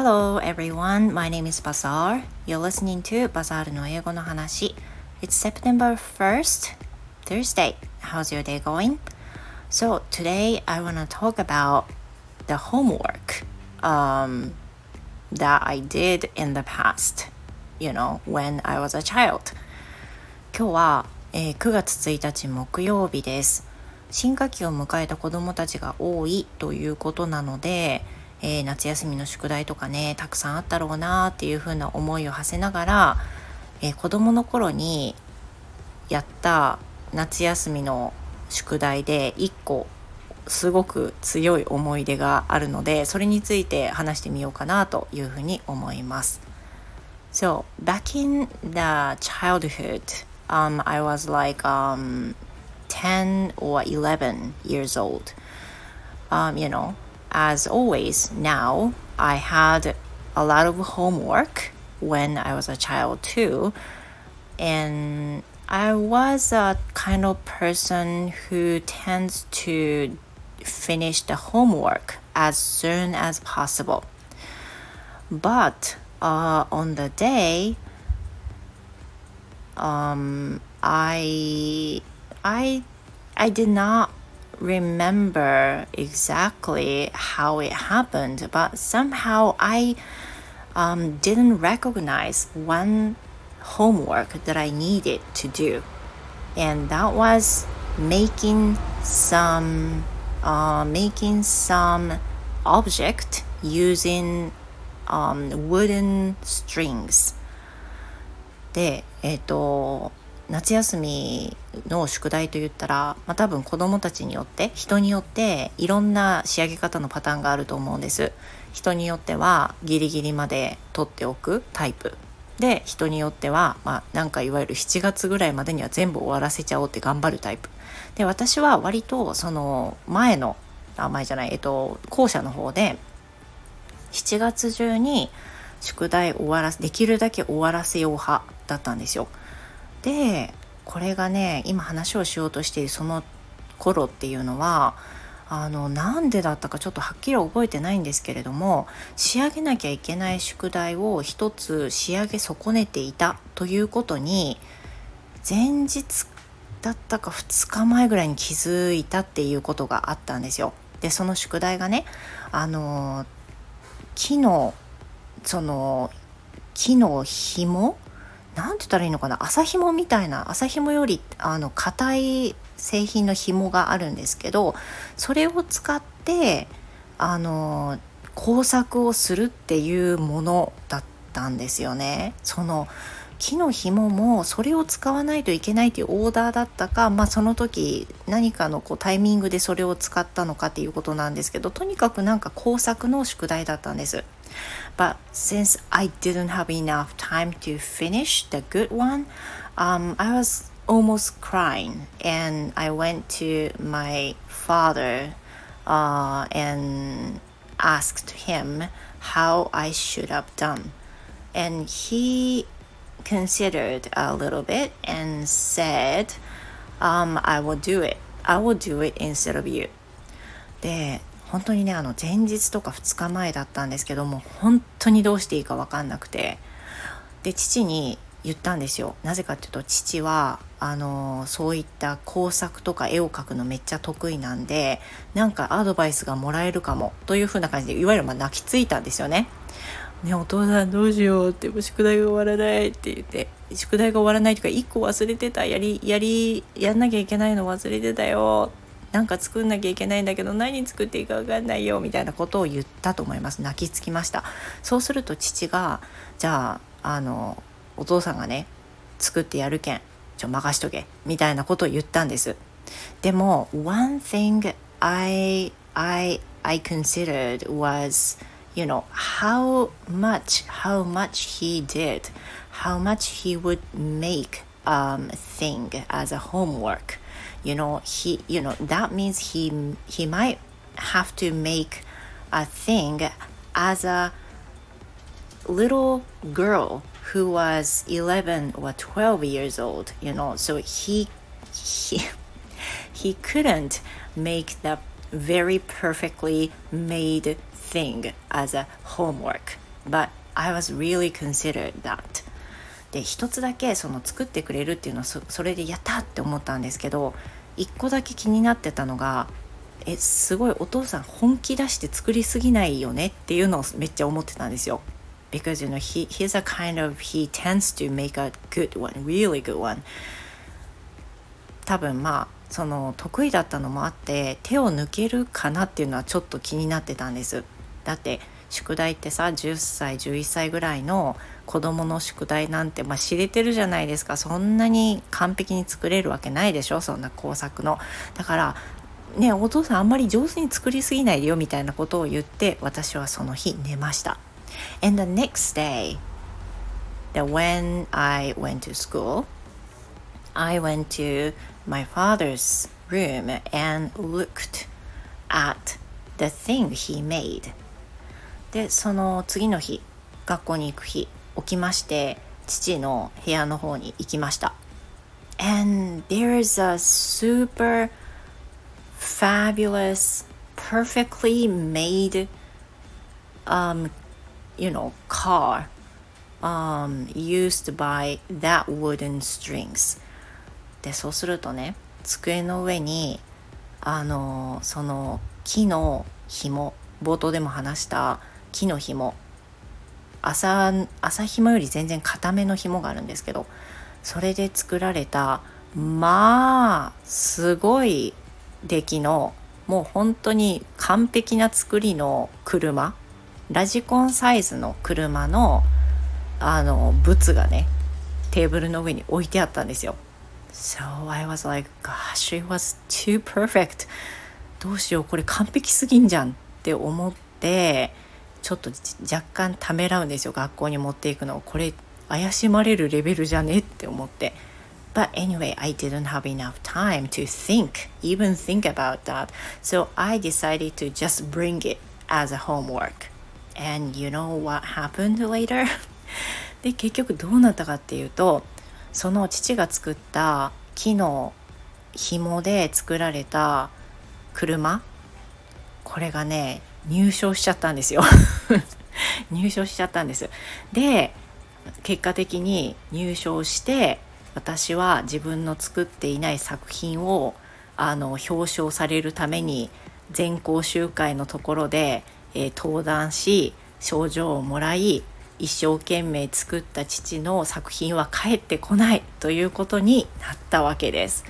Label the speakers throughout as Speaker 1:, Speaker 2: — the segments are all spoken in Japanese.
Speaker 1: Hello everyone, my name is Bazaar. You're listening to Bazaar の英語の話。It's September 1st, Thursday. How's your day going? So today I want to talk about the homework um, that I did in the past, you know, when I was a child. 今日は、えー、9月1日木曜日です。新学期を迎えた子どもたちが多いということなので、えー、夏休みの宿題とかねたくさんあったろうなっていうふうな思いを馳せながら、えー、子どもの頃にやった夏休みの宿題で1個すごく強い思い出があるのでそれについて話してみようかなというふうに思います。So back in the childhood, um, I was like um, 10 or 11 years old. Um, you know, as always, now I had a lot of homework when I was a child too. And I was a kind of person who tends to finish the homework as soon as possible. But uh, on the day, um, I I I did not remember exactly how it happened, but somehow I um, didn't recognize one homework that I needed to do, and that was making some uh, making some object using um, wooden strings で、えっ、ー、と夏休み の宿題といったら、まあ、多分子どもたちによって人によっていろんな仕上げ方のパターンがあると思うんです。人によってはギリギリまで取っておくタイプ。で人によっては、まあ、なんかいわゆる7月ぐらいまでには全部終わらせちゃおうって頑張るタイプ。で私は割とその前のあ前じゃないえっと後者の方で7月中に宿題終わらせできるだけ終わらせよう派だったんですよ。でこれがね今話をしようとしているその頃っていうのはあのなんでだったかちょっとはっきり覚えてないんですけれども仕上げなきゃいけない宿題を一つ仕上げ損ねていたということに前日だったか2日前ぐらいに気づいたっていうことがあったんですよ。でその宿題がねあの木のその木の紐何て言ったらいいのかな？麻紐みたいな麻紐よりあの硬い製品の紐があるんですけどそれを使ってあの工作をするっていうものだったんですよね。その木の紐もそれを使わないといけないというオーダーだったか、まあ、その時何かのこうタイミングでそれを使ったのかっていうことなんですけどとにかくなんか工作の宿題だったんです。But since I didn't have enough time to finish the good one, um, I was almost crying and I went to my father uh, and asked him how I should have done. And he considered a little bit and said, um, I will do it. I will do it instead of you. で本当にねあの前日とか2日前だったんですけども本当にどうしていいか分かんなくてで父に言ったんですよなぜかっていうと父はあのそういった工作とか絵を描くのめっちゃ得意なんでなんかアドバイスがもらえるかもというふうな感じでいわゆるまあ泣きついたんですよね。ねお父さんどうしようって宿題が終わらないって言って宿題が終わらないとか1個忘れてたやりやりやんなきゃいけないの忘れてたよなんか作んなきゃいけないんだけど何作っていいか分かんないよみたいなことを言ったと思います。泣きつきました。そうすると父がじゃああのお父さんがね作ってやるけんちょ任しとけみたいなことを言ったんです。でも one thing I I I considered was you know how much how much he did how much he would make um thing as a homework. You know he you know that means he he might have to make a thing as a little girl who was 11 or 12 years old you know so he he he couldn't make the very perfectly made thing as a homework. But I was really considered that で一つだけその作ってくれるっていうのはそそれでやったって思ったんですけど一個だけ気になってたのがえすごいお父さん本気出して作りすぎないよねっていうのをめっちゃ思ってたんですよ。Because you know he, he's a kind of he tends to make a good one, really good one. 多分まあその得意だったのもあって手を抜けるかなっていうのはちょっと気になってたんです。だって宿題ってさ10歳11歳ぐらいの子供の宿題なんて、まあ、知れてるじゃないですかそんなに完璧に作れるわけないでしょ？そんな工作の。だからねお父さんあんまり上手に作りすぎないでよみたいなことを言って私はその日寝ました。And the next day, that when I went to school, I went to my father's room and looked at the thing he made. でその次の日学校に行く日起きまして父の部屋の方に行きました and there's a super fabulous perfectly made um you know car um used by that wooden strings でそうするとね机の上にあのその木の紐冒頭でも話した木の紐朝朝紐より全然固めの紐があるんですけどそれで作られたまあすごい出来のもう本当に完璧な作りの車ラジコンサイズの車のあのブツがねテーブルの上に置いてあったんですよ。So I was like, gosh, it was too perfect. どうしようこれ完璧すぎんじゃんって思ってちょっと若干ためらうんですよ学校に持っていくのこれ怪しまれるレベルじゃねって思って But anyway, I didn't have enough time to think, even think about that. So I decided to just bring it as a homework. And you know what happened later? で、結局どうなったかっていうと、その父が作った木の紐で作られた車、これがね、入賞しちゃったんですよ 入賞しちゃったんですで結果的に入賞して私は自分の作っていない作品をあの表彰されるために全校集会のところで、えー、登壇し賞状をもらい一生懸命作った父の作品は帰ってこないということになったわけです。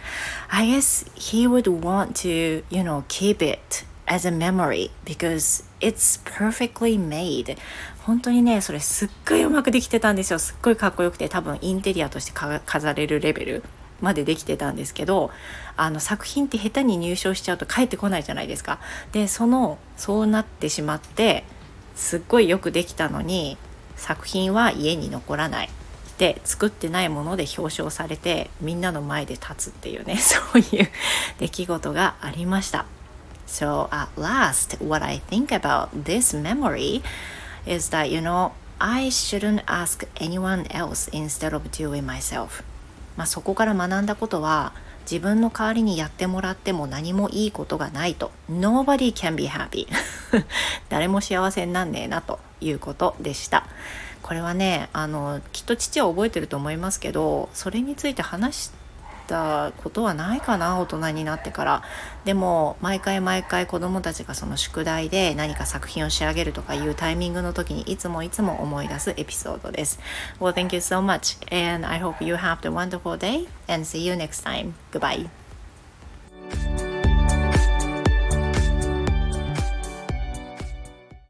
Speaker 1: I guess he would want to, you know, keep it as a memory because it's perfectly made. 本当にねそれすっごいうまくできてたんですよ。すっごいかっこよくて多分インテリアとして飾れるレベルまでできてたんですけどあの作品って下手に入賞しちゃうと帰ってこないじゃないですか。でそのそうなってしまってすっごいよくできたのに作品は家に残らない。で作ってないもので表彰されてみんなの前で立つっていうね そういう出来事がありました。So at last, what I think about this memory is that, you know, I shouldn't ask anyone else instead of doing myself. まあそこから学んだことは、自分の代わりにやってもらっても何もいいことがないと。Nobody can be happy. 誰も幸せになんねえなということでした。これはね、あの、きっと父は覚えてると思いますけど、それについて話したことはないかな大人になってから。でも毎回毎回子どもたちがその宿題で何か作品を仕上げるとかいうタイミングの時にいつもいつも思い出すエピソードです。Well thank you so much and I hope you have a wonderful day and see you next time. Goodbye.